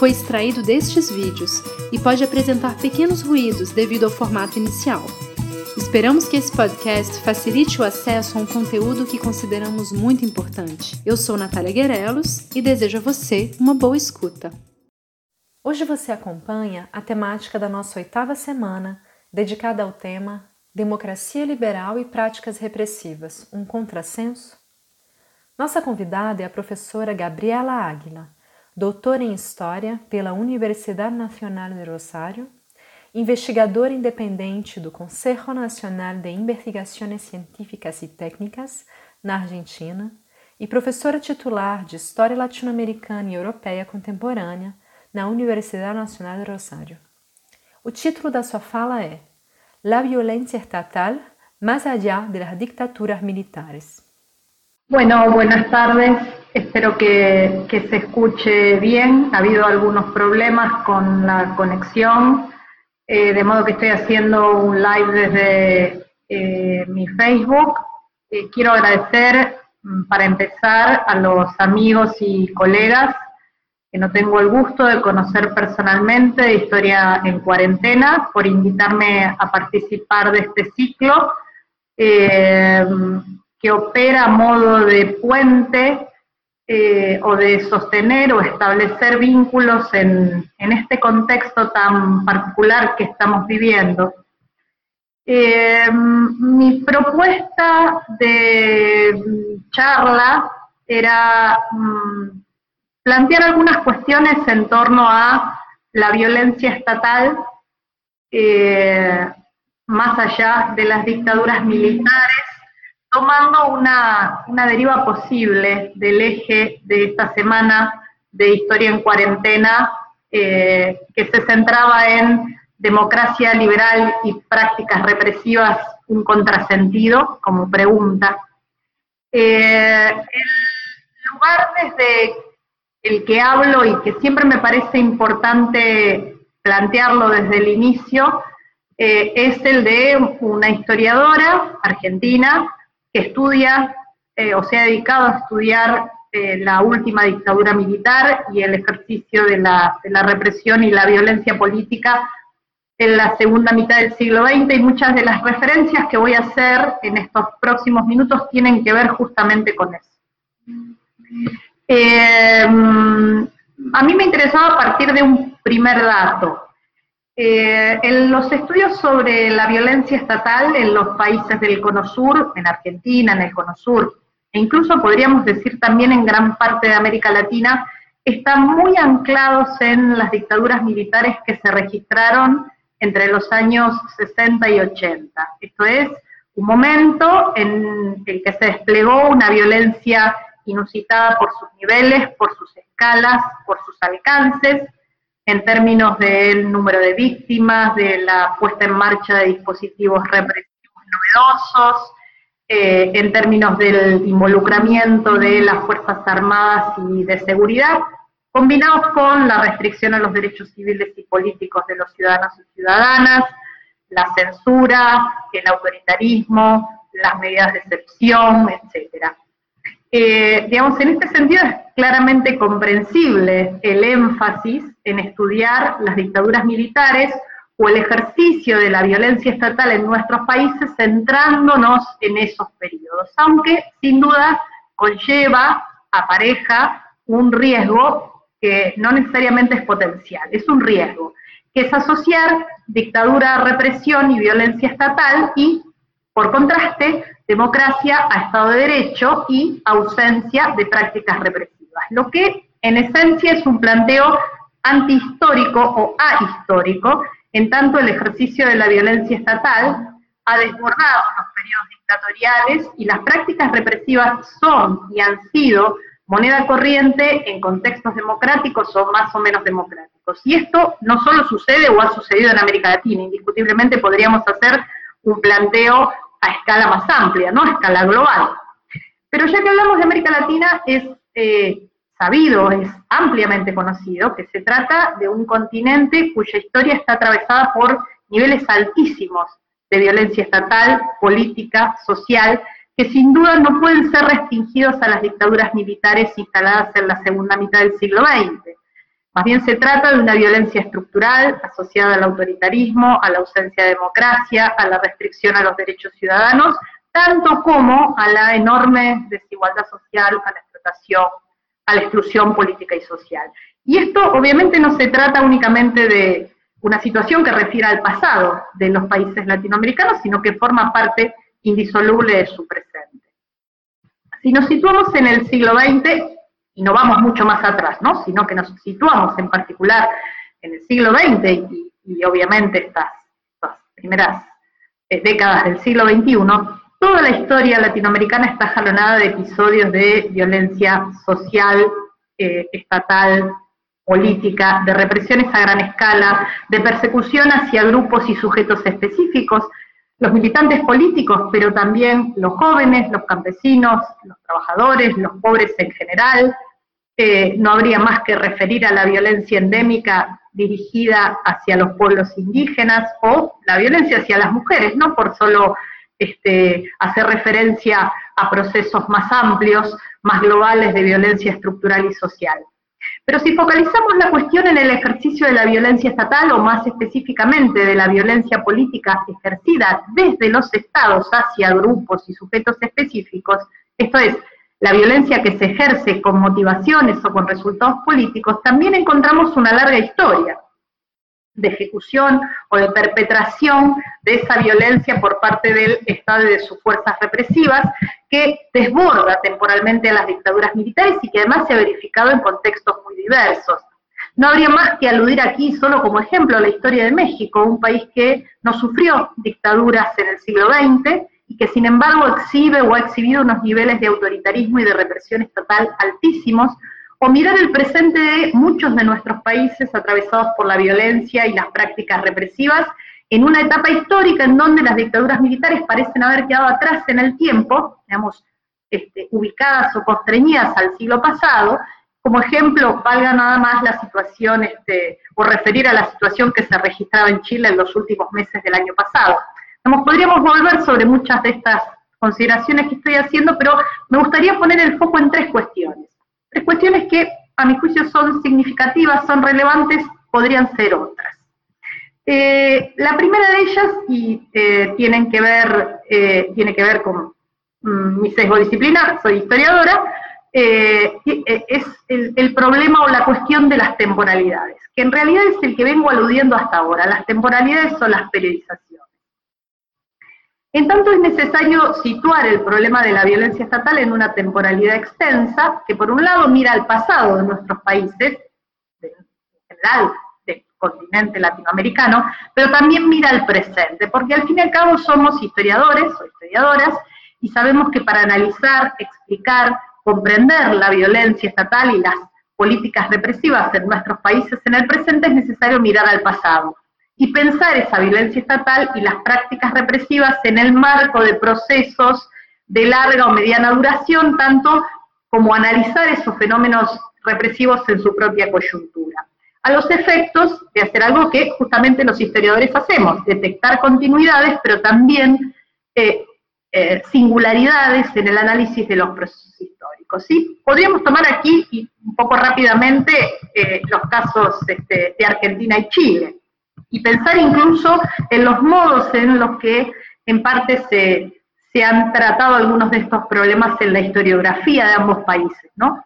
foi extraído destes vídeos e pode apresentar pequenos ruídos devido ao formato inicial. Esperamos que esse podcast facilite o acesso a um conteúdo que consideramos muito importante. Eu sou Natália Guerelos e desejo a você uma boa escuta. Hoje você acompanha a temática da nossa oitava semana, dedicada ao tema Democracia Liberal e Práticas Repressivas um Contrassenso? Nossa convidada é a professora Gabriela Águila doutor em História pela Universidade Nacional de Rosário, investigador independente do Conselho Nacional de Investigações Científicas e Técnicas na Argentina e professora titular de História Latino-Americana e Europeia Contemporânea na Universidade Nacional de Rosário. O título da sua fala é La violência estatal más allá de las dictaduras militares. Bueno, buenas tardes. Espero que, se escuche bien. Ha habido algunos problemas con la conexión, eh, de modo que estoy haciendo un live desde eh, mi Facebook. Eh, quiero agradecer, mm, para empezar, a los amigos y colegas que no tengo el gusto de conocer personalmente de Historia en Cuarentena, por invitarme a participar de este ciclo que opera a modo de puente eh, o de sostener o establecer vínculos en, este contexto tan particular que estamos viviendo. Eh, mi propuesta de charla era mm, plantear algunas cuestiones en torno a la violencia estatal, eh, más allá de las dictaduras militares, tomando una, deriva posible del eje de esta semana de Historia en Cuarentena, eh, que se centraba en democracia liberal y prácticas represivas, un contrasentido, como pregunta. Eh, el lugar desde el que hablo y que siempre me parece importante plantearlo desde el inicio, eh, es el de una historiadora argentina, que estudia eh, o se ha dedicado a estudiar eh, la última dictadura militar y el ejercicio de la, represión y la violencia política en la segunda mitad del siglo XX y muchas de las referencias que voy a hacer en estos próximos minutos tienen que ver justamente con eso. Eh, a mí me interesaba partir de un primer dato. Eh, en los estudios sobre la violencia estatal en los países del Cono Sur, en Argentina, en el Cono Sur, e incluso podríamos decir también en gran parte de América Latina, están muy anclados en las dictaduras militares que se registraron entre los años 60 y 80. Esto es un momento en el que se desplegó una violencia inusitada por sus niveles, por sus escalas, por sus alcances, en términos del número de víctimas, de la puesta en marcha de dispositivos represivos novedosos, eh, en términos del involucramiento de las Fuerzas Armadas y de seguridad, combinados con la restricción a los derechos civiles y políticos de los ciudadanos y ciudadanas, la censura, el autoritarismo, las medidas de excepción, etcétera. Eh, digamos, en este sentido es claramente comprensible el énfasis en estudiar las dictaduras militares o el ejercicio de la violencia estatal en nuestros países centrándonos en esos periodos, aunque sin duda conlleva, apareja un riesgo que no necesariamente es potencial, es un riesgo, que es asociar dictadura, represión y violencia estatal y, por contraste, democracia a Estado de Derecho y ausencia de prácticas represivas, lo que en esencia es un planteo antihistórico o ahistórico, en tanto el ejercicio de la violencia estatal ha desbordado los periodos dictatoriales y las prácticas represivas son y han sido moneda corriente en contextos democráticos o más o menos democráticos. Y esto no solo sucede o ha sucedido en América Latina, indiscutiblemente podríamos hacer un planteo a escala más amplia, ¿no? A escala global. Pero ya que hablamos de América Latina, es eh, sabido, es ampliamente conocido que se trata de un continente cuya historia está atravesada por niveles altísimos de violencia estatal, política, social, que sin duda no pueden ser restringidos a las dictaduras militares instaladas en la segunda mitad del siglo XX. Más bien se trata de una violencia estructural asociada al autoritarismo, a la ausencia de democracia, a la restricción a los derechos ciudadanos, tanto como a la enorme desigualdad social, a la explotación, a la exclusión política y social. Y esto obviamente no se trata únicamente de una situación que refiere al pasado de los países latinoamericanos, sino que forma parte indisoluble de su presente. Si nos situamos en el siglo XX, y no vamos mucho más atrás, ¿no? sino que nos situamos en particular en el siglo XX y, obviamente estas, primeras eh, décadas del siglo XXI, toda la historia latinoamericana está jalonada de episodios de violencia social, eh, estatal, política, de represiones a gran escala, de persecución hacia grupos y sujetos específicos, los militantes políticos, pero también los jóvenes, los campesinos, los trabajadores, los pobres en general. Eh, no habría más que referir a la violencia endémica dirigida hacia los pueblos indígenas o la violencia hacia las mujeres, no por solo este, hacer referencia a procesos más amplios, más globales de violencia estructural y social. Pero si focalizamos la cuestión en el ejercicio de la violencia estatal, o más específicamente de la violencia política ejercida desde los estados hacia grupos y sujetos específicos, esto es, la violencia que se ejerce con motivaciones o con resultados políticos, también encontramos una larga historia de ejecución o de perpetración de esa violencia por parte del Estado y de sus fuerzas represivas, que desborda temporalmente a las dictaduras militares y que además se ha verificado en contextos muy diversos. No habría más que aludir aquí, solo como ejemplo, a la historia de México, un país que no sufrió dictaduras en el siglo XX y que sin embargo exhibe o ha exhibido unos niveles de autoritarismo y de represión estatal altísimos, o mirar el presente de muchos de nuestros países atravesados por la violencia y las prácticas represivas en una etapa histórica en donde las dictaduras militares parecen haber quedado atrás en el tiempo, digamos, este, ubicadas o constreñidas al siglo pasado, como ejemplo, valga nada más la situación, este, o referir a la situación que se registraba en Chile en los últimos meses del año pasado. podríamos volver sobre muchas de estas consideraciones que estoy haciendo, pero me gustaría poner el foco en tres cuestiones. Tres cuestiones que a mi juicio son significativas, son relevantes, podrían ser otras. Eh, la primera de ellas, y eh, eh, tiene que ver con mm, mi sesgo disciplinar, soy historiadora, es el, el, problema o la cuestión de las temporalidades, que en realidad es el que vengo aludiendo hasta ahora. Las temporalidades son las periodizaciones. En tanto es necesario situar el problema de la violencia estatal en una temporalidad extensa, que por un lado mira al pasado de nuestros países, en general continente latinoamericano, pero también mira al presente, porque al fin y al cabo somos historiadores o historiadoras y sabemos que para analizar, explicar, comprender la violencia estatal y las políticas represivas en nuestros países en el presente es necesario mirar al pasado y pensar esa violencia estatal y las prácticas represivas en el marco de procesos de larga o mediana duración, tanto como analizar esos fenómenos represivos en su propia coyuntura. A los efectos de hacer algo que justamente los historiadores hacemos, detectar continuidades, pero también eh, eh, singularidades en el análisis de los procesos históricos. ¿sí? Podríamos tomar aquí, un poco rápidamente, eh, los casos este, de Argentina y Chile y pensar incluso en los modos en los que en parte se, han tratado algunos de estos problemas en la historiografía de ambos países. ¿no?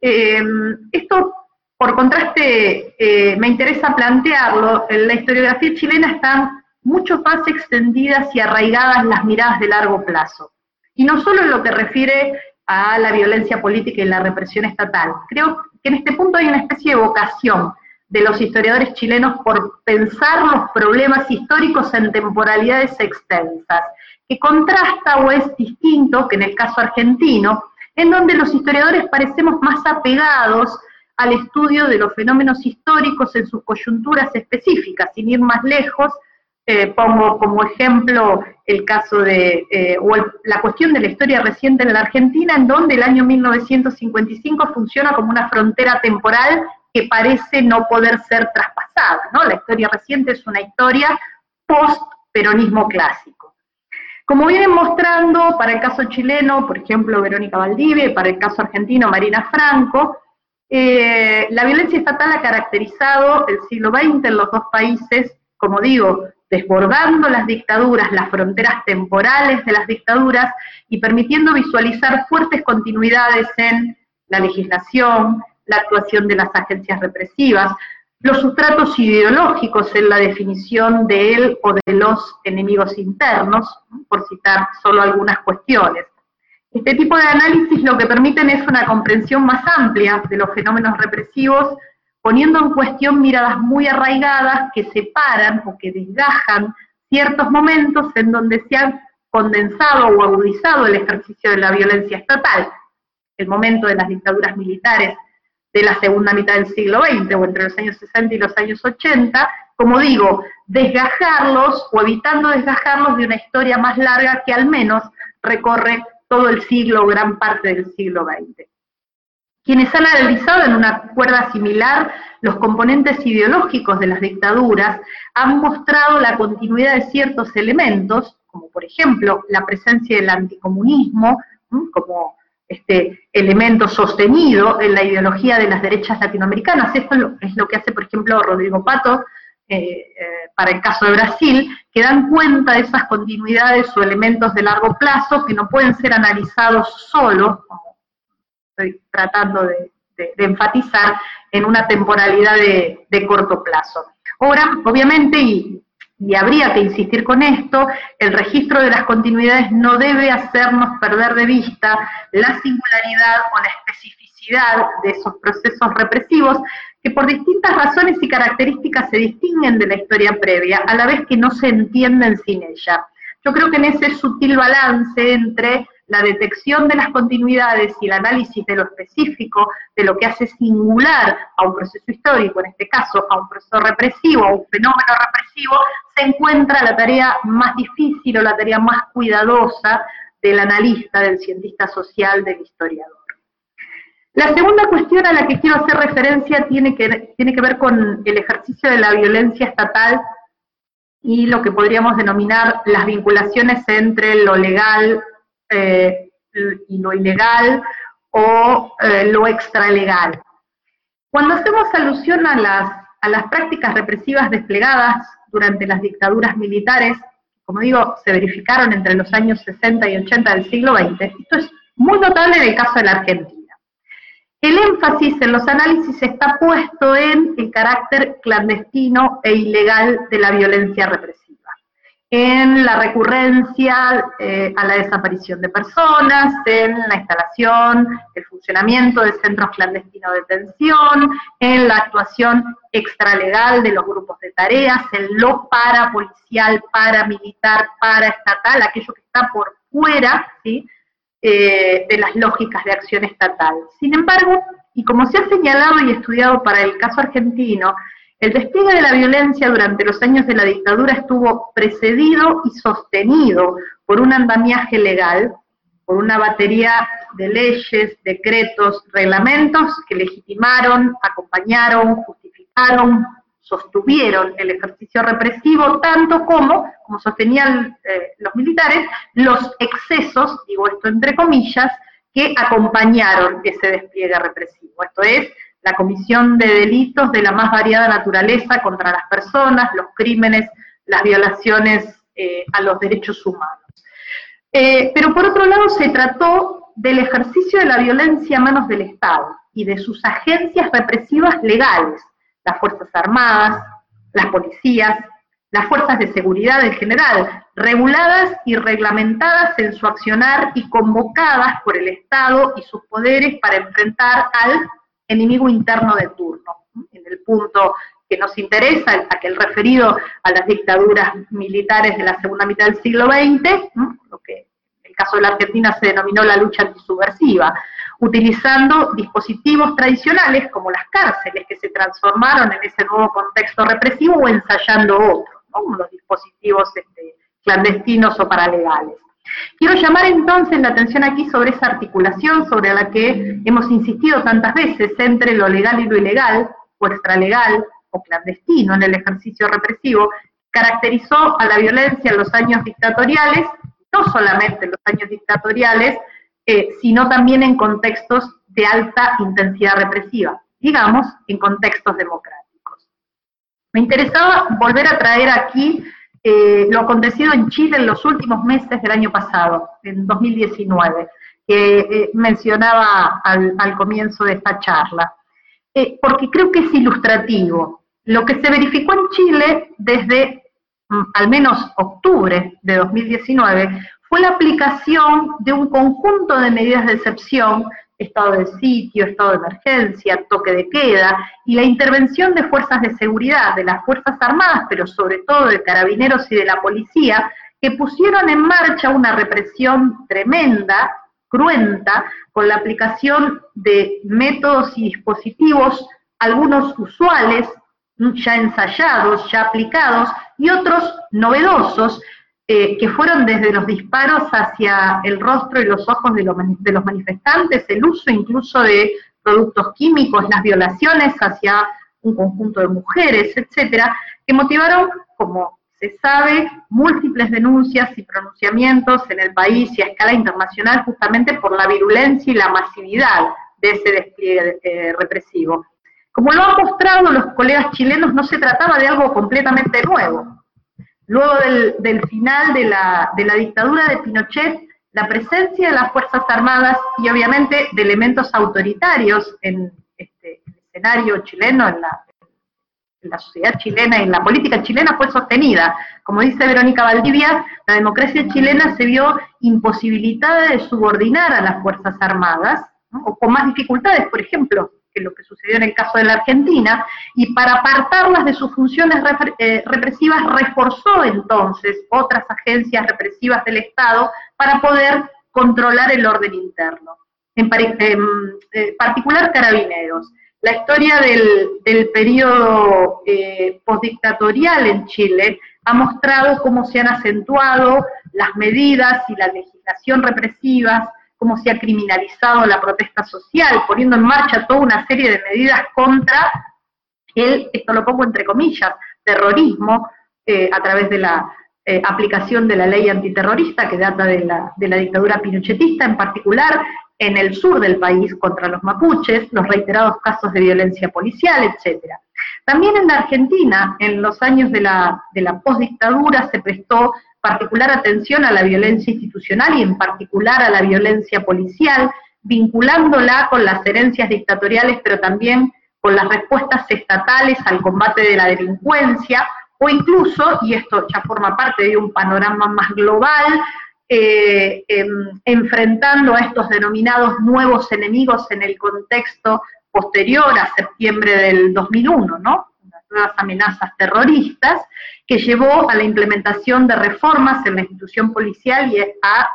Esto, por contraste, eh, me interesa plantearlo, en la historiografía chilena están mucho más extendidas y arraigadas las miradas de largo plazo. Y no solo en lo que refiere a la violencia política y la represión estatal. Creo que en este punto hay una especie de vocación de los historiadores chilenos por pensar los problemas históricos en temporalidades extensas, que contrasta o es distinto que en el caso argentino, en donde los historiadores parecemos más apegados al estudio de los fenómenos históricos en sus coyunturas específicas, sin ir más lejos, eh, pongo como ejemplo el caso de, eh, o la cuestión de la historia reciente en la Argentina, en donde el año 1955 funciona como una frontera temporal que parece no poder ser traspasada, ¿no? La historia reciente es una historia post-peronismo clásico. Como vienen mostrando para el caso chileno, por ejemplo, Verónica Valdivia, para el caso argentino, Marina Franco, eh, la violencia estatal ha caracterizado el siglo XX en los dos países, como digo, desbordando las dictaduras, las fronteras temporales de las dictaduras y permitiendo visualizar fuertes continuidades en la legislación, la actuación de las agencias represivas, los sustratos ideológicos en la definición de él o de los enemigos internos, por citar solo algunas cuestiones. Este tipo de análisis lo que permiten es una comprensión más amplia de los fenómenos represivos poniendo en cuestión miradas muy arraigadas que separan o que desgajan ciertos momentos en donde se ha condensado o agudizado el ejercicio de la violencia estatal, el momento de las dictaduras militares de la segunda mitad del siglo XX o entre los años 60 y los años 80, como digo, desgajarlos o evitando desgajarlos de una historia más larga que al menos recorre todo el siglo, gran parte del siglo XX. Quienes han analizado en una cuerda similar los componentes ideológicos de las dictaduras han mostrado la continuidad de ciertos elementos, como por ejemplo la presencia del anticomunismo, como este elemento sostenido en la ideología de las derechas latinoamericanas. Esto es lo, que hace, por ejemplo, Rodrigo Pato eh, para el caso de Brasil, que dan cuenta de esas continuidades o elementos de largo plazo que no pueden ser analizados solos, estoy tratando de, enfatizar, en una temporalidad de, corto plazo. Ahora, obviamente, y habría que insistir con esto, el registro de las continuidades no debe hacernos perder de vista la singularidad o la especificidad de esos procesos represivos que por distintas razones y características se distinguen de la historia previa, a la vez que no se entienden sin ella. Yo creo que en ese sutil balance entre la detección de las continuidades y el análisis de lo específico, de lo que hace singular a un proceso histórico, en este caso a un proceso represivo, a un fenómeno represivo, se encuentra la tarea más difícil o la tarea más cuidadosa del analista, del cientista social, del historiador. La segunda cuestión a la que quiero hacer referencia tiene que, tiene que ver con el ejercicio de la violencia estatal y lo que podríamos denominar las vinculaciones entre lo legal eh, y lo ilegal o eh, lo extralegal. Cuando hacemos alusión a las, a las prácticas represivas desplegadas durante las dictaduras militares, como digo, se verificaron entre los años 60 y 80 del siglo XX, esto es muy notable en el caso de la Argentina. El énfasis en los análisis está puesto en el carácter clandestino e ilegal de la violencia represiva en la recurrencia eh, a la desaparición de personas, en la instalación, el funcionamiento de centros clandestinos de detención, en la actuación extralegal de los grupos de tareas, en lo parapolicial, paramilitar, paraestatal, aquello que está por fuera eh, de las lógicas de acción estatal. Sin embargo, y como se ha señalado y estudiado para el caso argentino, el despliegue de la violencia durante los años de la dictadura estuvo precedido y sostenido por un andamiaje legal, por una batería de leyes, decretos, reglamentos que legitimaron, acompañaron, justificaron, sostuvieron el ejercicio represivo, tanto como, como sostenían eh, los militares, los excesos, digo esto entre comillas, que acompañaron ese despliegue represivo. Esto es, la comisión de delitos de la más variada naturaleza contra las personas, los crímenes, las violaciones eh, a los derechos humanos. Eh, pero por otro lado se trató del ejercicio de la violencia a manos del Estado y de sus agencias represivas legales, las Fuerzas Armadas, las policías, las fuerzas de seguridad en general, reguladas y reglamentadas en su accionar y convocadas por el Estado y sus poderes para enfrentar al enemigo interno de turno. En el punto que nos interesa, aquel referido a las dictaduras militares de la segunda mitad del siglo XX, lo que en el caso de la Argentina se denominó la lucha antisubversiva, utilizando dispositivos tradicionales como las cárceles que se transformaron en ese nuevo contexto represivo o ensayando otros, como los dispositivos este, clandestinos o paralegales. Quiero llamar entonces la atención aquí sobre esa articulación sobre la que hemos insistido tantas veces entre lo legal y lo ilegal, o extralegal, o clandestino en el ejercicio represivo, caracterizó a la violencia en los años dictatoriales, no solamente en los años dictatoriales, eh, sino también en contextos de alta intensidad represiva, digamos, en contextos democráticos. Me interesaba volver a traer aquí eh, lo acontecido en Chile en los últimos meses del año pasado, en 2019, que eh, mencionaba al, comienzo de esta charla, porque creo que es ilustrativo. Lo que se verificó en Chile desde mm, al menos octubre de 2019 fue la aplicación de un conjunto de medidas de excepción estado de sitio, estado de emergencia, toque de queda, y la intervención de fuerzas de seguridad, de las Fuerzas Armadas, pero sobre todo de carabineros y de la policía, que pusieron en marcha una represión tremenda, cruenta, con la aplicación de métodos y dispositivos, algunos usuales, ya ensayados, ya aplicados, y otros novedosos, eh, que fueron desde los disparos hacia el rostro y los ojos de los, de los manifestantes, el uso incluso de productos químicos, las violaciones hacia un conjunto de mujeres, etcétera, que motivaron, como se sabe, múltiples denuncias y pronunciamientos en el país y a escala internacional justamente por la virulencia y la masividad de ese despliegue eh, represivo. Como lo han mostrado los colegas chilenos, no se trataba de algo completamente nuevo. Luego del, final de la, dictadura de Pinochet, la presencia de las Fuerzas Armadas y obviamente de elementos autoritarios en este, el escenario chileno, en la, en la sociedad chilena y en la política chilena fue sostenida. Como dice Verónica Valdivia, la democracia chilena se vio imposibilitada de subordinar a las Fuerzas Armadas, o con más dificultades, por ejemplo, que lo que sucedió en el caso de la Argentina, y para apartarlas de sus funciones eh, represivas reforzó entonces otras agencias represivas del Estado para poder controlar el orden interno, en, eh, particular carabineros. La historia del, periodo eh, postdictatorial en Chile ha mostrado cómo se han acentuado las medidas y la legislación represivas cómo se ha criminalizado la protesta social, poniendo en marcha toda una serie de medidas contra el, esto lo pongo entre comillas, terrorismo, eh, a través de la eh, aplicación de la ley antiterrorista que data de la, de la dictadura pinochetista, en particular en el sur del país contra los mapuches, los reiterados casos de violencia policial, etc. También en la Argentina, en los años de la, de la postdictadura, se prestó particular atención a la violencia institucional y en particular a la violencia policial, vinculándola con las herencias dictatoriales, pero también con las respuestas estatales al combate de la delincuencia, o incluso, y esto ya forma parte de un panorama más global, eh, em, enfrentando a estos denominados nuevos enemigos en el contexto posterior a septiembre del 2001, ¿no? Nuevas amenazas terroristas, que llevó a la implementación de reformas en la institución policial y a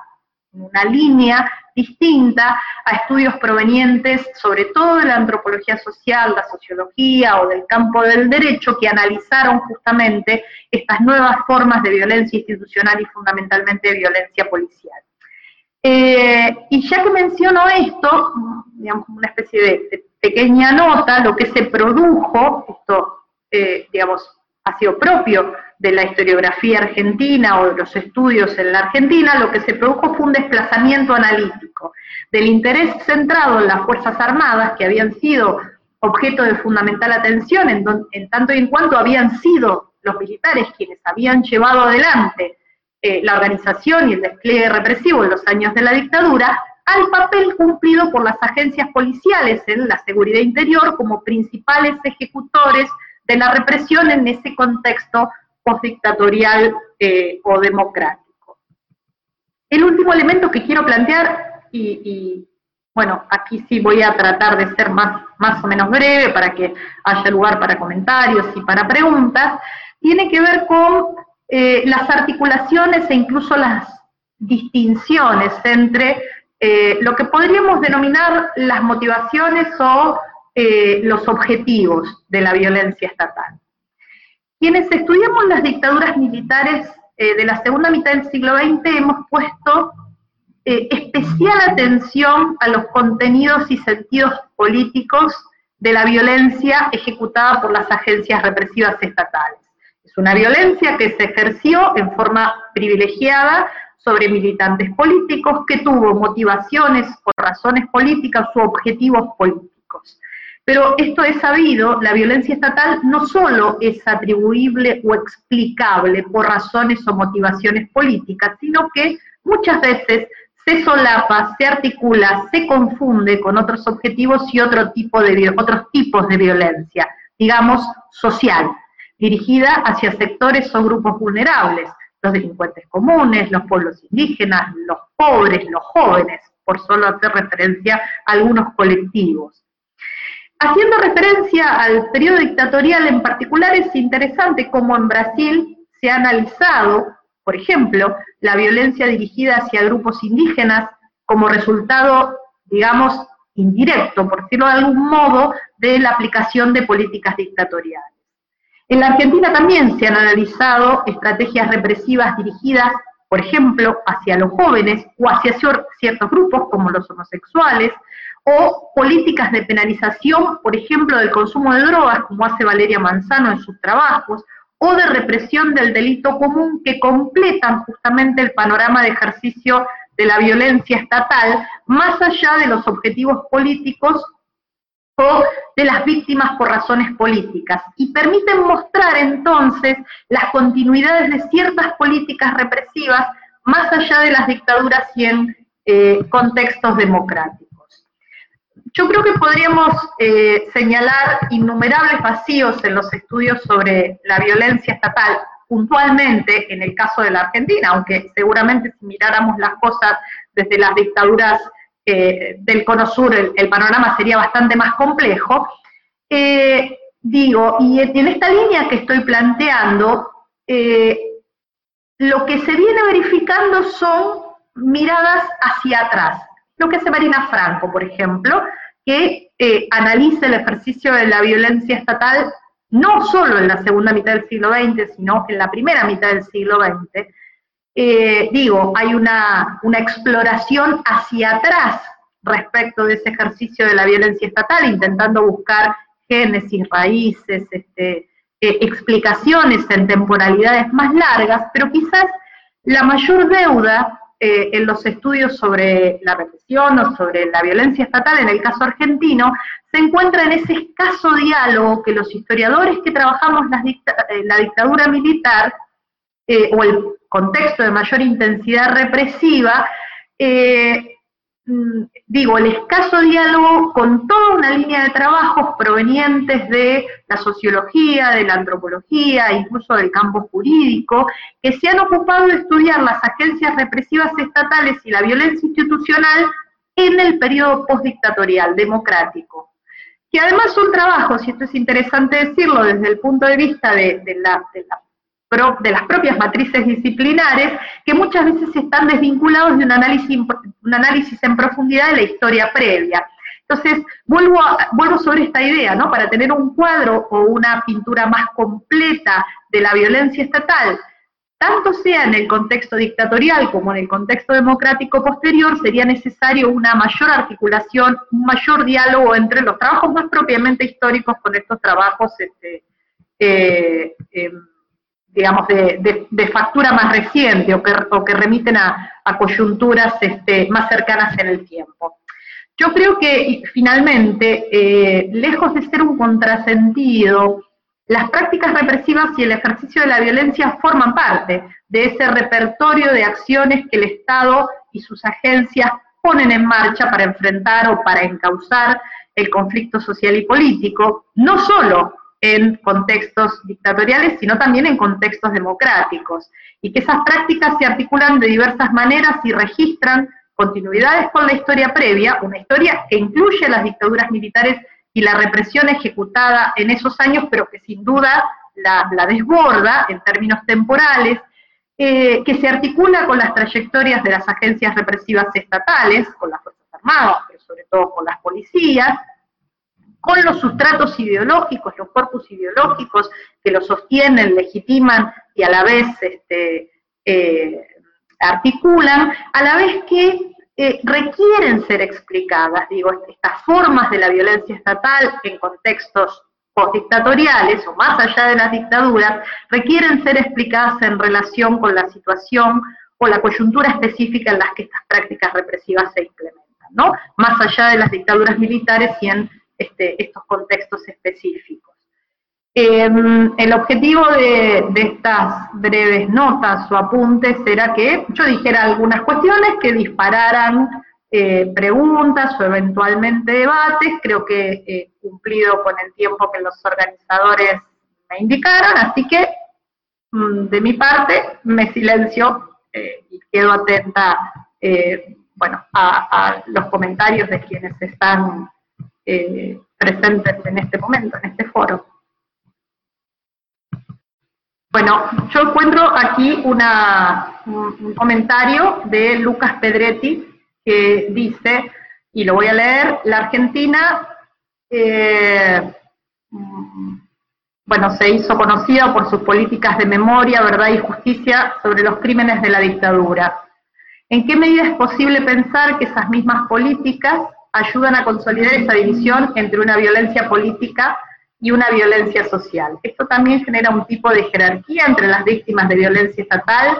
una línea distinta a estudios provenientes sobre todo de la antropología social, la sociología o del campo del derecho que analizaron justamente estas nuevas formas de violencia institucional y fundamentalmente de violencia policial. Eh, y ya que menciono esto, digamos como una especie de, pequeña nota, lo que se produjo, esto eh, digamos, ha sido propio de la historiografía argentina o de los estudios en la Argentina, lo que se produjo fue un desplazamiento analítico del interés centrado en las Fuerzas Armadas, que habían sido objeto de fundamental atención en, tanto y en cuanto habían sido los militares quienes habían llevado adelante eh, la organización y el despliegue represivo en los años de la dictadura, al papel cumplido por las agencias policiales en la seguridad interior como principales ejecutores de la represión en ese contexto postdictatorial eh, o democrático. El último elemento que quiero plantear, y, bueno, aquí sí voy a tratar de ser más, más o menos breve para que haya lugar para comentarios y para preguntas, tiene que ver con eh, las articulaciones e incluso las, distinciones entre eh, lo que podríamos denominar las motivaciones o eh, los objetivos de la violencia estatal. Quienes estudiamos las dictaduras militares eh, de la segunda mitad del siglo XX hemos puesto especial atención a los contenidos y sentidos políticos de la violencia ejecutada por las agencias represivas estatales. Es una violencia que se ejerció en forma privilegiada sobre militantes políticos que tuvo motivaciones por razones políticas u objetivos políticos. Pero esto es sabido, la violencia estatal no solo es atribuible o explicable por razones o motivaciones políticas, sino que muchas veces se solapa, se articula, se confunde con otros objetivos y otro tipo de, otros tipos de violencia, digamos, social, dirigida hacia sectores o grupos vulnerables, los delincuentes comunes, los pueblos indígenas, los pobres, los jóvenes, por solo hacer referencia a algunos colectivos. Haciendo referencia al periodo dictatorial en particular, es interesante cómo en Brasil se ha analizado, por ejemplo, la violencia dirigida hacia grupos indígenas como resultado, digamos, indirecto, por decirlo de algún modo, de la aplicación de políticas dictatoriales. En la Argentina también se han analizado estrategias represivas dirigidas, por ejemplo, hacia los jóvenes o hacia ciertos grupos como los homosexuales, o políticas de penalización, por ejemplo, del consumo de drogas, como hace Valeria Manzano en sus trabajos, o de represión del delito común que completan justamente el panorama de ejercicio de la violencia estatal, más allá de los objetivos políticos o de las víctimas por razones políticas y permiten mostrar entonces las continuidades de ciertas políticas represivas más allá de las dictaduras y en eh, contextos democráticos. Yo creo que podríamos eh, señalar innumerables vacíos en los estudios sobre la violencia estatal, puntualmente en el caso de la Argentina, aunque seguramente si miráramos las cosas desde las dictaduras eh, del Cono Sur el, panorama sería bastante más complejo. Eh, digo, y en esta línea que estoy planteando, lo que se viene verificando son miradas hacia atrás. Lo que hace Marina Franco, por ejemplo, que analiza el ejercicio de la violencia estatal no solo en la segunda mitad del siglo XX, sino en la primera mitad del siglo XX, eh, digo, hay una, exploración hacia atrás respecto de ese ejercicio de la violencia estatal, intentando buscar génesis, raíces, este, eh, explicaciones en temporalidades más largas, pero quizás la mayor deuda eh, en los estudios sobre la represión o sobre la violencia estatal, en el caso argentino, se encuentra en ese escaso diálogo que los historiadores que trabajamos la, la dictadura militar o el contexto de mayor intensidad represiva, eh, digo, el escaso diálogo con toda una línea de trabajos provenientes de la sociología, de la antropología, incluso del campo jurídico, que se han ocupado de estudiar las agencias represivas estatales y la violencia institucional en el periodo postdictatorial, democrático. Que además son trabajos, y esto es interesante decirlo desde el punto de vista de, la, de la de las propias matrices disciplinares, que muchas veces están desvinculados de un análisis, un análisis en profundidad de la historia previa. Entonces, vuelvo, vuelvo sobre esta idea, ¿no? Para tener un cuadro o una pintura más completa de la violencia estatal, tanto sea en el contexto dictatorial como en el contexto democrático posterior, sería necesario una mayor articulación, un mayor diálogo entre los trabajos más propiamente históricos con estos trabajos este, eh, em, digamos, de, factura más reciente o que, remiten a, coyunturas este, más cercanas en el tiempo. Yo creo que finalmente, eh, lejos de ser un contrasentido, las prácticas represivas y el ejercicio de la violencia forman parte de ese repertorio de acciones que el Estado y sus agencias ponen en marcha para enfrentar o para encauzar el conflicto social y político, no solo en contextos dictatoriales, sino también en contextos democráticos, y que esas prácticas se articulan de diversas maneras y registran continuidades con la historia previa, una historia que incluye las dictaduras militares y la represión ejecutada en esos años, pero que sin duda la, desborda en términos temporales, eh, que se articula con las trayectorias de las agencias represivas estatales, con las Fuerzas Armadas, pero sobre todo con las policías, con los sustratos ideológicos, los cuerpos ideológicos que lo sostienen, legitiman y a la vez este, eh, articulan, a la vez que eh, requieren ser explicadas, digo, estas formas de la violencia estatal en contextos postdictatoriales o más allá de las dictaduras, requieren ser explicadas en relación con la situación o la coyuntura específica en las que estas prácticas represivas se implementan, ¿no? Más allá de las dictaduras militares y en este, estos contextos específicos. Em, el objetivo de, estas breves notas o apuntes era que yo dijera algunas cuestiones que dispararan eh, preguntas o eventualmente debates. Creo que he cumplido con el tiempo que los organizadores me indicaron, así que mm, de mi parte me silencio eh, y quedo atenta eh, bueno, a, los comentarios de quienes están eh, presentes en este momento, en este foro. Bueno, yo encuentro aquí un, comentario de Lucas Pedretti que dice, y lo voy a leer, la Argentina, eh, bueno, se hizo conocida por sus políticas de memoria, verdad y justicia sobre los crímenes de la dictadura. ¿En qué medida es posible pensar que esas mismas políticas ayudan a consolidar esa división entre una violencia política y una violencia social. Esto también genera un tipo de jerarquía entre las víctimas de violencia estatal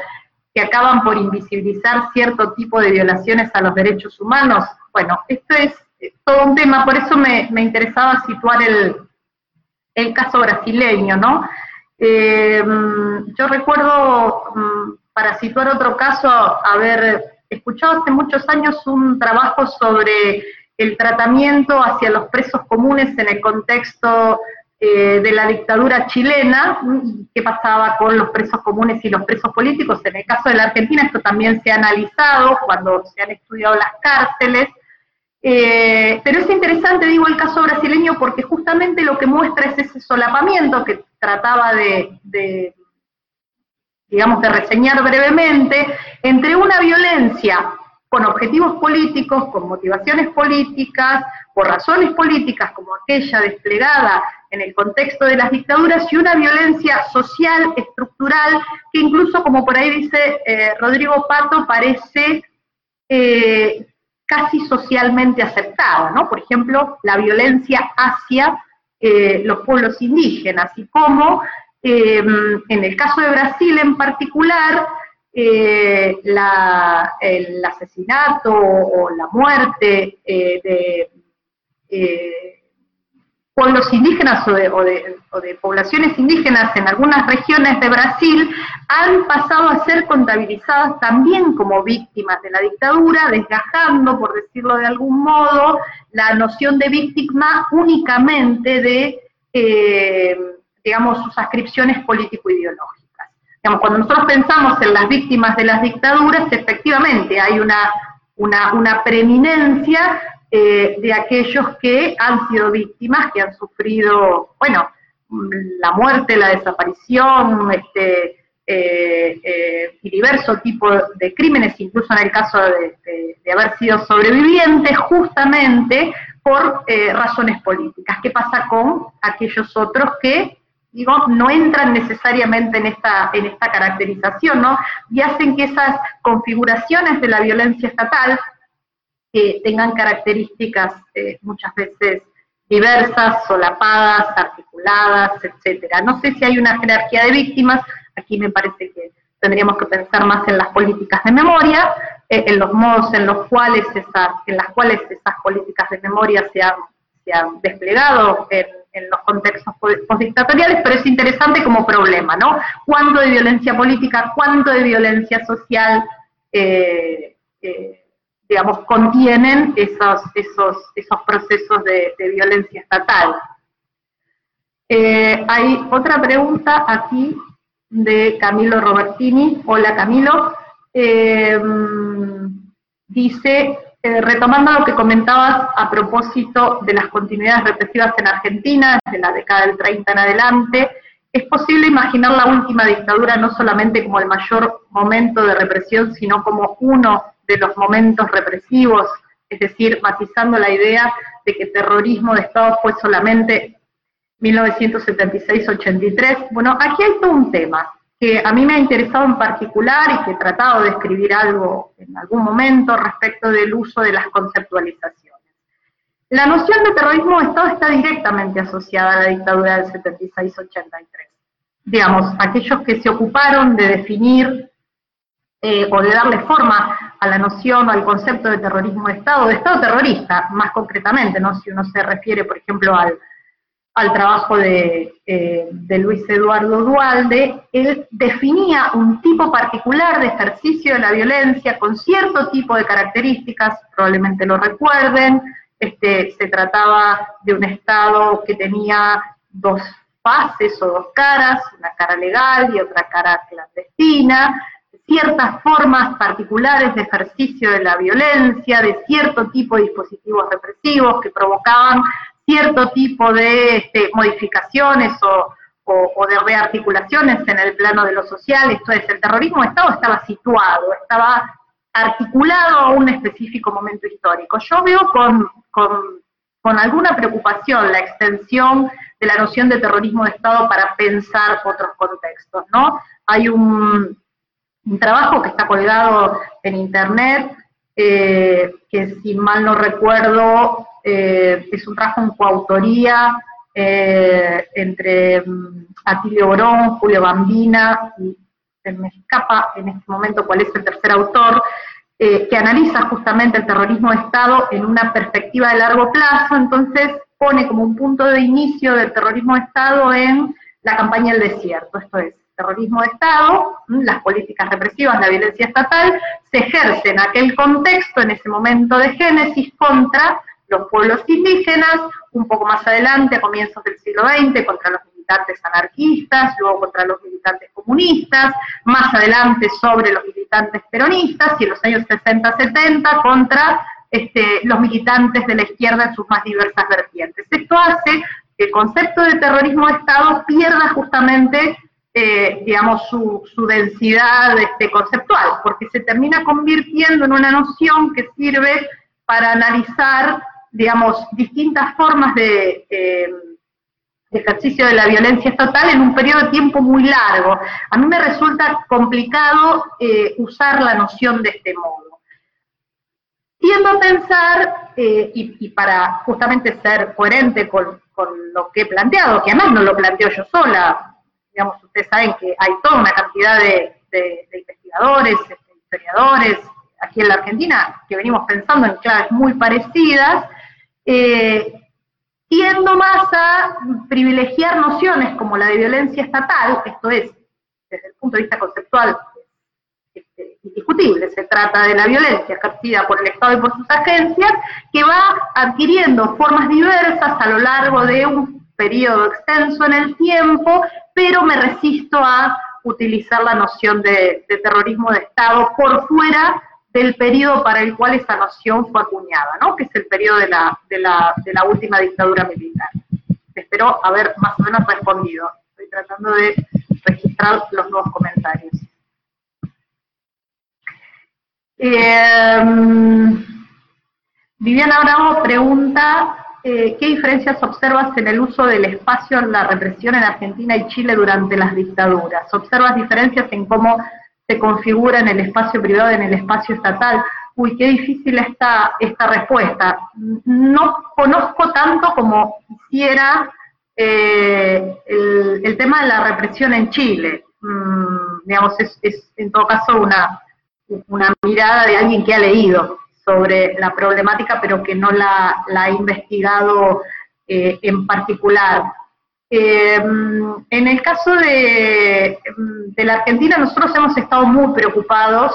que acaban por invisibilizar cierto tipo de violaciones a los derechos humanos. Bueno, esto es todo un tema, por eso me, interesaba situar el, el, caso brasileño, ¿no? Eh, yo recuerdo, mm, para situar otro caso, haber escuchado hace muchos años un trabajo sobre el tratamiento hacia los presos comunes en el contexto eh, de la dictadura chilena, qué pasaba con los presos comunes y los presos políticos. En el caso de la Argentina esto también se ha analizado cuando se han estudiado las cárceles, eh, pero es interesante, digo, el caso brasileño porque justamente lo que muestra es ese solapamiento que trataba de, de digamos, de reseñar brevemente, entre una violencia con objetivos políticos, con motivaciones políticas, por razones políticas como aquella desplegada en el contexto de las dictaduras y una violencia social, estructural, que incluso, como por ahí dice eh, Rodrigo Pato, parece eh, casi socialmente aceptada, ¿no? Por ejemplo, la violencia hacia eh, los pueblos indígenas y como en el caso de Brasil en particular, eh, el asesinato o la muerte eh, de eh, pueblos indígenas o de, poblaciones indígenas en algunas regiones de Brasil han pasado a ser contabilizadas también como víctimas de la dictadura, desgajando, por decirlo de algún modo, la noción de víctima únicamente de, digamos, sus ascripciones político-ideológicas cuando nosotros pensamos en las víctimas de las dictaduras, efectivamente hay una, una, preeminencia eh, de aquellos que han sido víctimas, que han sufrido, bueno, la muerte, la desaparición, este, eh, eh, y diversos tipos de crímenes, incluso en el caso de, de haber sido sobrevivientes, justamente por razones políticas. ¿Qué pasa con aquellos otros que digo, no entran necesariamente en esta, en esta caracterización, ¿no? Y hacen que esas configuraciones de la violencia estatal eh, tengan características eh, muchas veces diversas, solapadas, articuladas, etcétera. No sé si hay una jerarquía de víctimas, aquí me parece que tendríamos que pensar más en las políticas de memoria, eh, en los modos en los cuales esas, en las cuales esas políticas de memoria se han, se han desplegado en los contextos postdictatoriales, pero es interesante como problema, ¿no? ¿Cuánto de violencia política, cuánto de violencia social, eh, eh, digamos, contienen esos, esos, esos procesos de, violencia estatal? Eh, hay otra pregunta aquí de Camilo Robertini. Hola Camilo. dice, eh, retomando lo que comentabas a propósito de las continuidades represivas en Argentina, desde la década del 30 en adelante, es posible imaginar la última dictadura no solamente como el mayor momento de represión, sino como uno de los momentos represivos, es decir, matizando la idea de que terrorismo de Estado fue solamente 1976-83. Bueno, aquí hay todo un tema que a mí me ha interesado en particular y que he tratado de escribir algo en algún momento respecto del uso de las conceptualizaciones. La noción de terrorismo de Estado está directamente asociada a la dictadura del 76-83. Digamos, aquellos que se ocuparon de definir eh, o de darle forma a la noción o al concepto de terrorismo de Estado, de Estado terrorista, más concretamente, ¿no? si uno se refiere, por ejemplo, al, al trabajo de, eh, de, Luis Eduardo Dualde, él definía un tipo particular de ejercicio de la violencia con cierto tipo de características, probablemente lo recuerden, este, se trataba de un Estado que tenía dos fases o dos caras, una cara legal y otra cara clandestina, ciertas formas particulares de ejercicio de la violencia, de cierto tipo de dispositivos represivos que provocaban cierto tipo de este, modificaciones o, de rearticulaciones en el plano de lo social, esto es, el terrorismo de Estado estaba situado, estaba articulado a un específico momento histórico. Yo veo con, con alguna preocupación la extensión de la noción de terrorismo de Estado para pensar otros contextos, ¿no? Hay un, un trabajo que está colgado en internet, eh, que si mal no recuerdo, eh, es un trabajo en coautoría eh, entre mm, Atilio Borón, Julio Bambina, y se me escapa en este momento cuál es el tercer autor, que analiza justamente el terrorismo de Estado en una perspectiva de largo plazo, entonces pone como un punto de inicio del terrorismo de Estado en la campaña del desierto, esto es, terrorismo de Estado, las políticas represivas, la violencia estatal, se ejerce en aquel contexto, en ese momento de génesis, contra los pueblos indígenas, un poco más adelante, a comienzos del siglo XX, contra los militantes anarquistas, luego contra los militantes comunistas, más adelante sobre los militantes peronistas, y en los años 60-70 contra este, los militantes de la izquierda en sus más diversas vertientes. Esto hace que el concepto de terrorismo de Estado pierda justamente eh, digamos, su, densidad este, conceptual, porque se termina convirtiendo en una noción que sirve para analizar, digamos, distintas formas de, eh, ejercicio de la violencia estatal en un periodo de tiempo muy largo. A mí me resulta complicado eh, usar la noción de este modo. Tiendo a pensar, y, para justamente ser coherente con, lo que he planteado, que además no lo planteo yo sola, digamos, ustedes saben que hay toda una cantidad de, investigadores, este, historiadores, aquí en la Argentina, que venimos pensando en claves muy parecidas, eh, tiendo más a privilegiar nociones como la de violencia estatal, esto es, desde el punto de vista conceptual, este, indiscutible, se trata de la violencia ejercida por el Estado y por sus agencias, que va adquiriendo formas diversas a lo largo de un periodo extenso en el tiempo, pero me resisto a utilizar la noción de, terrorismo de Estado por fuera del periodo para el cual esa noción fue acuñada, ¿no? que es el periodo de la, de la, de la última dictadura militar. Espero haber más o menos respondido. Estoy tratando de registrar los nuevos comentarios. Eh, Viviana Bravo pregunta eh, ¿qué diferencias observas en el uso del espacio en la represión en Argentina y Chile durante las dictaduras? ¿Observas diferencias en cómo se configura en el espacio privado en el espacio estatal? Uy, qué difícil está esta respuesta. No conozco tanto como quisiera eh, el, tema de la represión en Chile. Mm, digamos, es, en todo caso una, una mirada de alguien que ha leído sobre la problemática, pero que no la, ha investigado eh, en particular. Eh, en el caso de, la Argentina, nosotros hemos estado muy preocupados,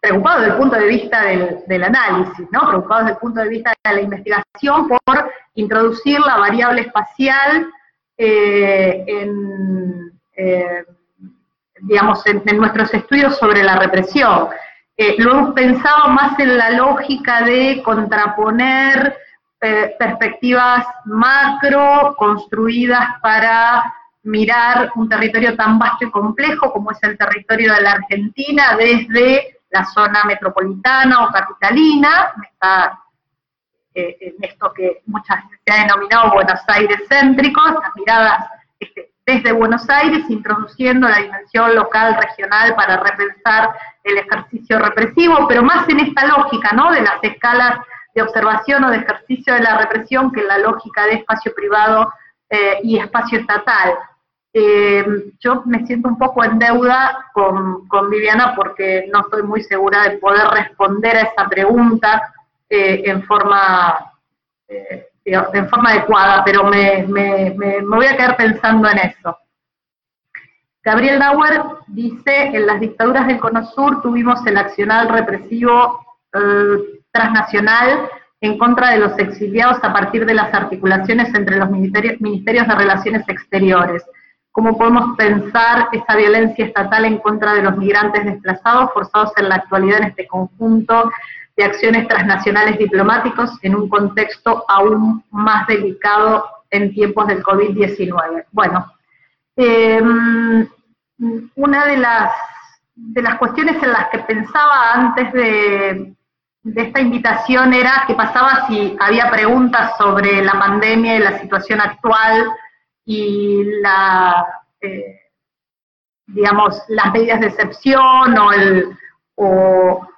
preocupados desde el punto de vista del, análisis, ¿no? preocupados desde el punto de vista de la investigación por introducir la variable espacial eh, en, digamos, en, nuestros estudios sobre la represión. Eh, lo hemos pensado más en la lógica de contraponer eh, perspectivas macro construidas para mirar un territorio tan vasto y complejo como es el territorio de la Argentina desde la zona metropolitana o capitalina, está, eh, en esto que muchas veces se ha denominado Buenos Aires céntricos, las miradas este, desde Buenos Aires, introduciendo la dimensión local, regional, para repensar el ejercicio represivo, pero más en esta lógica, ¿no?, de las escalas de observación o de ejercicio de la represión que la lógica de espacio privado eh, y espacio estatal. Eh, yo me siento un poco en deuda con, Viviana porque no estoy muy segura de poder responder a esa pregunta eh, en forma en forma adecuada, pero me, voy a quedar pensando en eso. Gabriel Dauer dice, en las dictaduras del Cono Sur tuvimos el accional represivo transnacional en contra de los exiliados a partir de las articulaciones entre los ministerios, ministerios de Relaciones Exteriores. ¿Cómo podemos pensar esa violencia estatal en contra de los migrantes desplazados forzados en la actualidad en este conjunto de acciones transnacionales diplomáticos en un contexto aún más delicado en tiempos del COVID-19. Bueno, em, una de las, de las cuestiones en las que pensaba antes de, esta invitación era qué pasaba si había preguntas sobre la pandemia y la situación actual y la, eh, digamos, las medidas de excepción o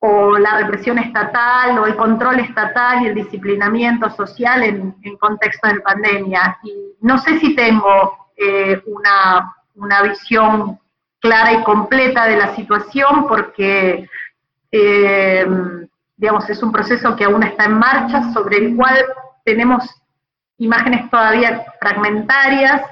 o, la represión estatal o el control estatal y el disciplinamiento social en, contexto de pandemia. Y no sé si tengo eh, una, visión clara y completa de la situación porque, eh, digamos, es un proceso que aún está en marcha, sobre el cual tenemos imágenes todavía fragmentarias.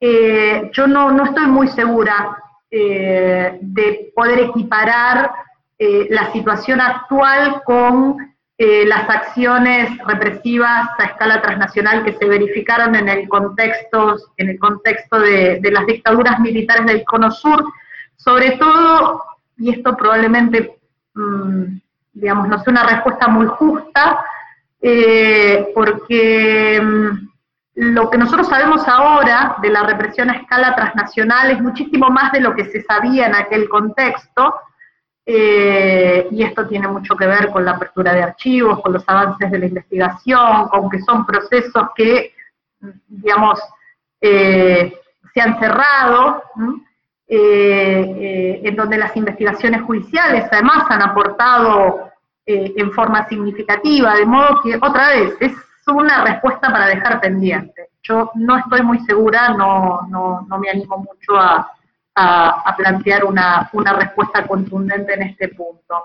Eh, yo no, no, estoy muy segura de poder equiparar eh, la situación actual con eh, las acciones represivas a escala transnacional que se verificaron en el contexto, en el contexto de, las dictaduras militares del Cono Sur, sobre todo, y esto probablemente, mm, digamos, no sea una respuesta muy justa, eh, porque mm, lo que nosotros sabemos ahora de la represión a escala transnacional es muchísimo más de lo que se sabía en aquel contexto, eh, y esto tiene mucho que ver con la apertura de archivos, con los avances de la investigación, con que son procesos que, digamos, eh, se han cerrado, en donde las investigaciones judiciales además han aportado en forma significativa, de modo que, otra vez, es una respuesta para dejar pendiente. Yo no estoy muy segura, no, no, no me animo mucho a a, plantear una, respuesta contundente en este punto.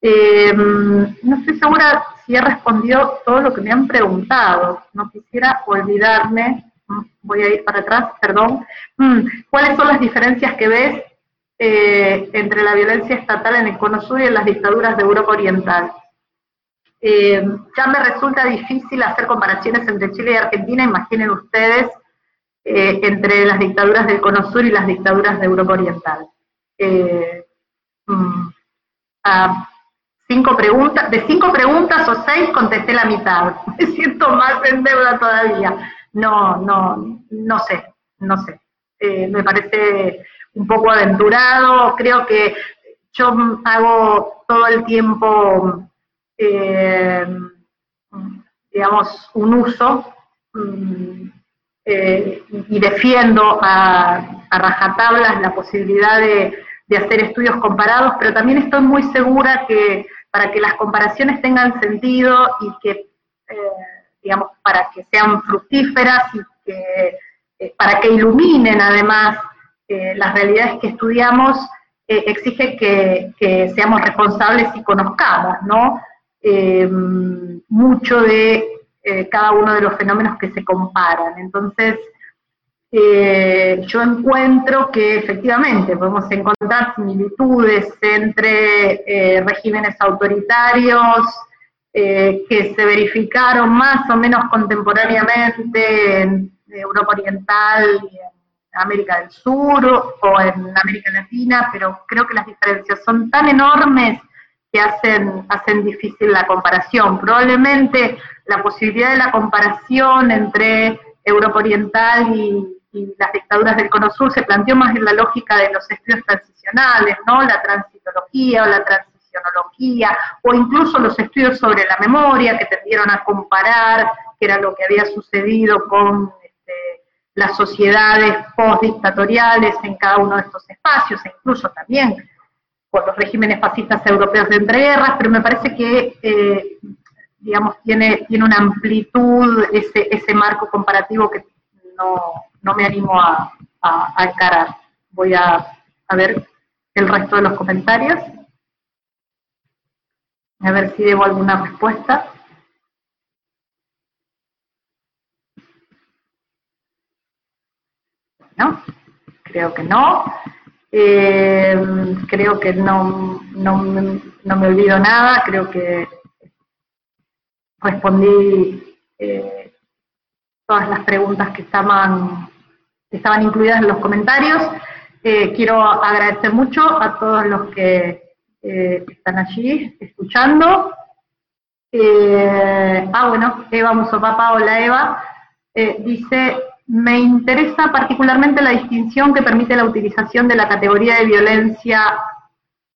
Em, no estoy segura si he respondido todo lo que me han preguntado. No quisiera olvidarme, voy a ir para atrás, perdón. Mm, ¿Cuáles son las diferencias que ves eh, entre la violencia estatal en el Cono Sur y en las dictaduras de Europa Oriental? Em, ya me resulta difícil hacer comparaciones entre Chile y Argentina, imaginen ustedes eh, entre las dictaduras del Cono Sur y las dictaduras de Europa Oriental. Eh, mm, cinco preguntas, de cinco preguntas o seis contesté la mitad. Me siento más en deuda todavía. No, no, no sé, no sé. Eh, me parece un poco aventurado. Creo que yo hago todo el tiempo, digamos, un uso mm, eh, y defiendo a, rajatablas la posibilidad de, hacer estudios comparados, pero también estoy muy segura que para que las comparaciones tengan sentido y que, eh, digamos, para que sean fructíferas y eh, para que iluminen además las realidades que estudiamos, exige que, que, seamos responsables y conozcamos, ¿no? mucho de eh, cada uno de los fenómenos que se comparan. Entonces, eh, yo encuentro que efectivamente podemos encontrar similitudes entre eh, regímenes autoritarios que se verificaron más o menos contemporáneamente en Europa Oriental y en América del Sur o en América Latina, pero creo que las diferencias son tan enormes que hacen, hacen difícil la comparación. Probablemente la posibilidad de la comparación entre Europa Oriental y, las dictaduras del Cono Sur se planteó más en la lógica de los estudios transicionales, ¿no? La transitología o la transicionología, o incluso los estudios sobre la memoria que tendieron a comparar qué era lo que había sucedido con este, las sociedades postdictatoriales en cada uno de estos espacios, e incluso también por los regímenes fascistas europeos de entreguerras, pero me parece que eh, digamos, tiene, tiene una amplitud ese, ese marco comparativo que no, me animo a, a, encarar. Voy a, a, ver el resto de los comentarios. A ver si debo alguna respuesta. ¿No? Creo que no. Eh, creo que no, no, no, me olvido nada, creo que respondí eh, todas las preguntas que estaban, estaban incluidas en los comentarios. Eh, quiero agradecer mucho a todos los que eh, están allí escuchando. Eh, ah, bueno, Eva Musopapa, hola Eva, dice, me interesa particularmente la distinción que permite la utilización de la categoría de violencia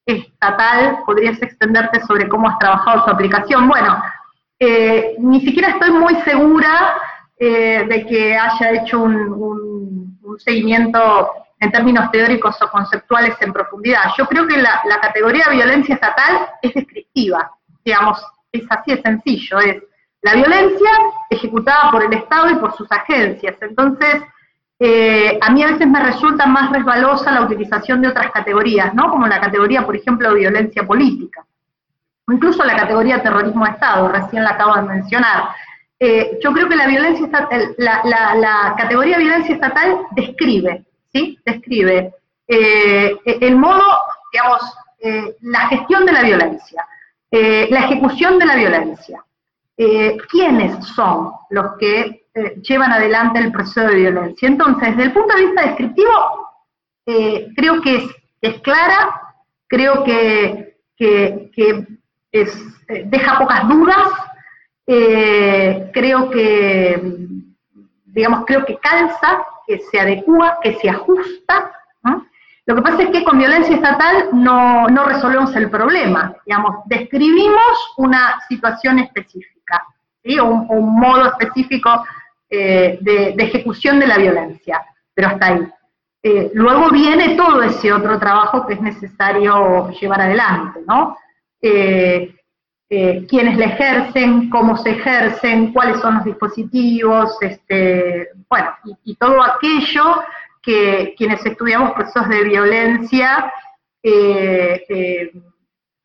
estatal. ¿Podrías extenderte sobre cómo has trabajado su aplicación? Bueno, ni siquiera estoy muy segura eh, de que haya hecho un, seguimiento en términos teóricos o conceptuales en profundidad. Yo creo que la, categoría de violencia estatal es descriptiva, digamos, es así de sencillo, es la violencia ejecutada por el Estado y por sus agencias. Entonces, eh, a mí a veces me resulta más resbalosa la utilización de otras categorías, ¿no? Como la categoría, por ejemplo, de violencia política, o incluso la categoría terrorismo de Estado, recién la acabo de mencionar. Eh, yo creo que la violencia estatal, la, categoría de violencia estatal describe, ¿sí? Describe eh, el modo, digamos, eh, la gestión de la violencia, la ejecución de la violencia. ¿Quiénes son los que llevan adelante el proceso de violencia? Entonces, desde el punto de vista descriptivo, creo que es, clara, creo que, deja pocas dudas, eh, creo que, digamos, creo que calza, que se adecua, que se ajusta. Lo que pasa es que con violencia estatal no, resolvemos el problema, digamos, describimos una situación específica, un, modo específico eh, de, ejecución de la violencia, pero hasta ahí. Eh, luego viene todo ese otro trabajo que es necesario llevar adelante, ¿no? eh, quiénes la ejercen, cómo se ejercen, cuáles son los dispositivos, este, bueno, y, todo aquello que quienes estudiamos procesos de violencia eh, eh,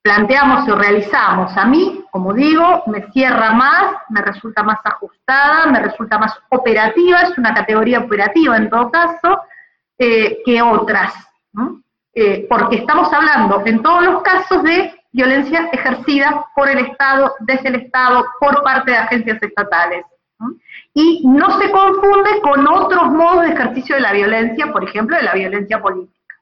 planteamos o realizamos. A mí, como digo, me cierra más, me resulta más ajustada, me resulta más operativa, es una categoría operativa en todo caso, eh, que otras, porque estamos hablando en todos los casos de violencia ejercida por el Estado, desde el Estado, por parte de agencias estatales. Y no se confunde con otros modos de ejercicio de la violencia, por ejemplo, de la violencia política.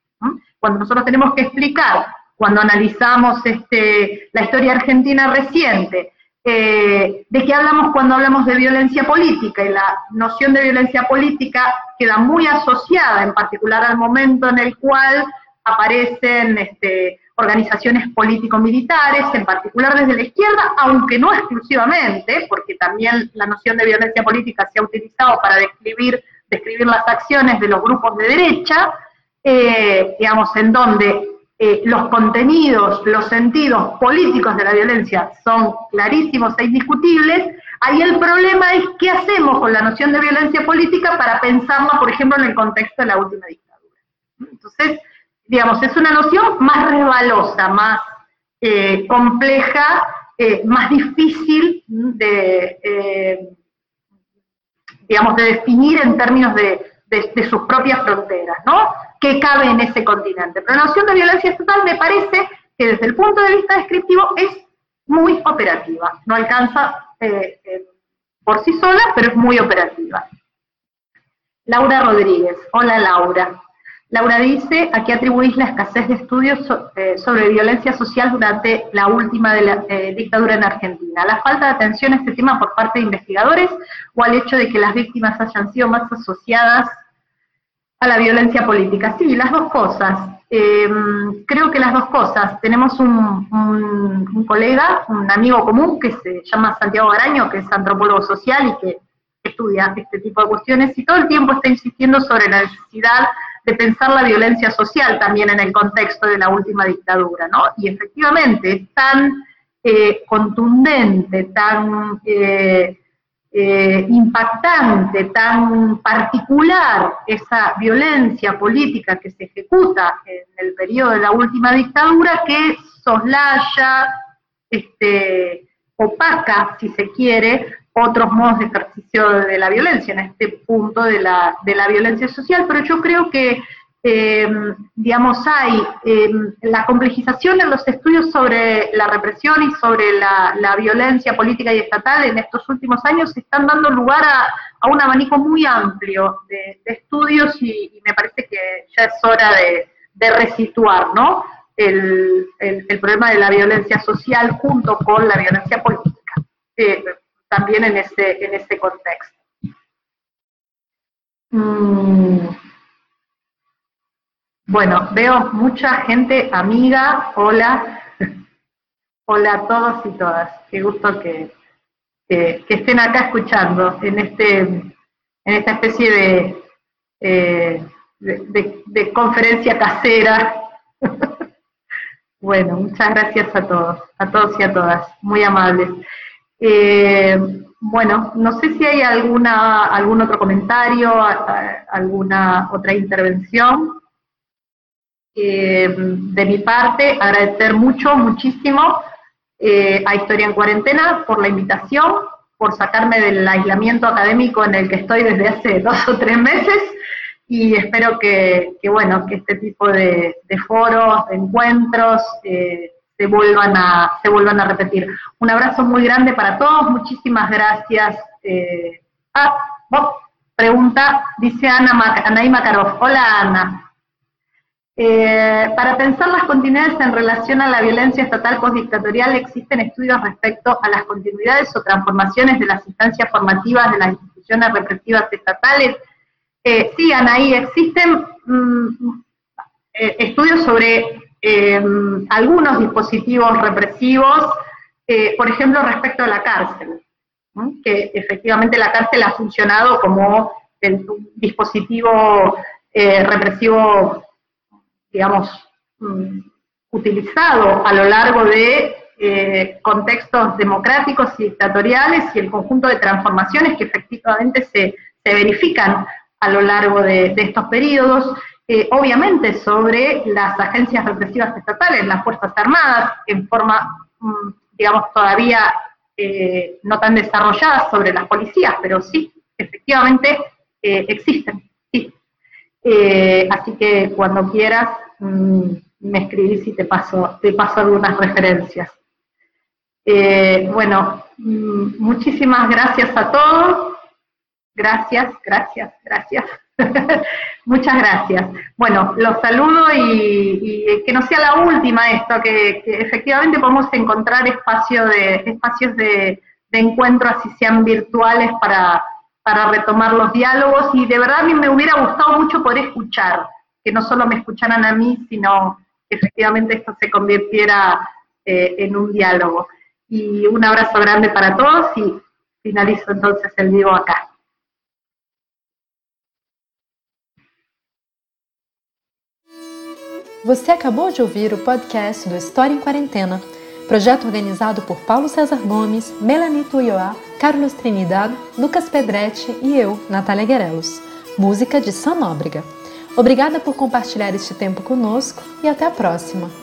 Cuando nosotros tenemos que explicar, cuando analizamos este, la historia argentina reciente, eh, de qué hablamos cuando hablamos de violencia política, y la noción de violencia política queda muy asociada en particular al momento en el cual aparecen este, organizaciones político-militares, en particular desde la izquierda, aunque no exclusivamente, porque también la noción de violencia política se ha utilizado para describir, describir las acciones de los grupos de derecha, eh, digamos, en donde eh, los contenidos, los sentidos políticos de la violencia son clarísimos e indiscutibles, ahí el problema es qué hacemos con la noción de violencia política para pensarla, por ejemplo, en el contexto de la última dictadura. Entonces, digamos, es una noción más resbalosa, más eh, compleja, eh, más difícil de, eh, digamos, de definir en términos de, sus propias fronteras, ¿no? Que cabe en ese continente. Pero la noción de violencia estatal me parece que desde el punto de vista descriptivo es muy operativa, no alcanza por sí sola, pero es muy operativa. Laura Rodríguez, hola Laura. Laura dice, ¿a qué atribuís la escasez de estudios eh, sobre violencia social durante la última eh, dictadura en Argentina? ¿La falta de atención a este tema por parte de investigadores o al hecho de que las víctimas hayan sido más asociadas a la violencia política. Sí, las dos cosas. Em, creo que las dos cosas. Tenemos un, un, colega, un amigo común que se llama Santiago Araño, que es antropólogo social y que estudia este tipo de cuestiones y todo el tiempo está insistiendo sobre la necesidad de pensar la violencia social también en el contexto de la última dictadura, ¿no? Y efectivamente es tan eh, contundente, tan eh, eh, impactante, tan particular esa violencia política que se ejecuta en el periodo de la última dictadura que soslaya, este, opaca, si se quiere, otros modos de ejercicio de la violencia, en este punto de la, de la violencia social, pero yo creo que, eh, digamos, hay eh, la complejización en los estudios sobre la represión y sobre la, violencia política y estatal en estos últimos años están dando lugar a, un abanico muy amplio de, estudios y, me parece que ya es hora de, resituar, ¿no? El, problema de la violencia social junto con la violencia política. Eh, también en ese, en ese contexto. Mm. Bueno, veo mucha gente amiga, hola, hola a todos y todas, qué gusto que, que, estén acá escuchando en, este, en esta especie de, eh, de, conferencia casera. bueno, muchas gracias a todos, a todos y a todas, muy amables. Eh, bueno, no sé si hay alguna, algún otro comentario, alguna otra intervención. Eh, de mi parte, agradecer mucho, muchísimo eh, a Historia en Cuarentena por la invitación, por sacarme del aislamiento académico en el que estoy desde hace dos o tres meses y espero que, bueno, que este tipo de, foros, de encuentros, se vuelvan a, se vuelvan a repetir. Un abrazo muy grande para todos, muchísimas gracias. Eh, ah, pregunta, dice Ana Anaí Makarov. Hola Ana. Eh, para pensar las continuidades en relación a la violencia estatal postdictatorial, ¿existen estudios respecto a las continuidades o transformaciones de las instancias formativas de las instituciones represivas estatales? Eh, sí, Anaí, existen mm, estudios sobre Em, algunos dispositivos represivos, eh, por ejemplo, respecto a la cárcel, que efectivamente la cárcel ha funcionado como el dispositivo eh, represivo, digamos, mm, utilizado a lo largo de eh, contextos democráticos y dictatoriales y el conjunto de transformaciones que efectivamente se, verifican a lo largo de estos periodos. Eh, obviamente sobre las agencias represivas estatales, las Fuerzas Armadas, en forma, mm, digamos, todavía eh, no tan desarrolladas sobre las policías, pero sí, efectivamente eh, existen, sí. así que cuando quieras, mm, me escribís y te paso, te paso algunas referencias. bueno, mm, muchísimas gracias a todos. Gracias, gracias, gracias. Muchas gracias. Bueno, los saludo y, que no sea la última esto, que, efectivamente podemos encontrar espacio de, espacios de, encuentro, así sean virtuales, para, retomar los diálogos. Y de verdad a mí me hubiera gustado mucho poder escuchar, que no solo me escucharan a mí, sino que efectivamente esto se convirtiera eh, en un diálogo. Y un abrazo grande para todos y finalizo entonces el vivo acá. Você acabou de ouvir o podcast do História em Quarentena, projeto organizado por Paulo César Gomes, Melanie Tuioá, Carlos Trinidad, Lucas Pedretti e eu, Natália Guerelos. Música de Sam Nóbrega. Obrigada por compartilhar este tempo conosco e até a próxima!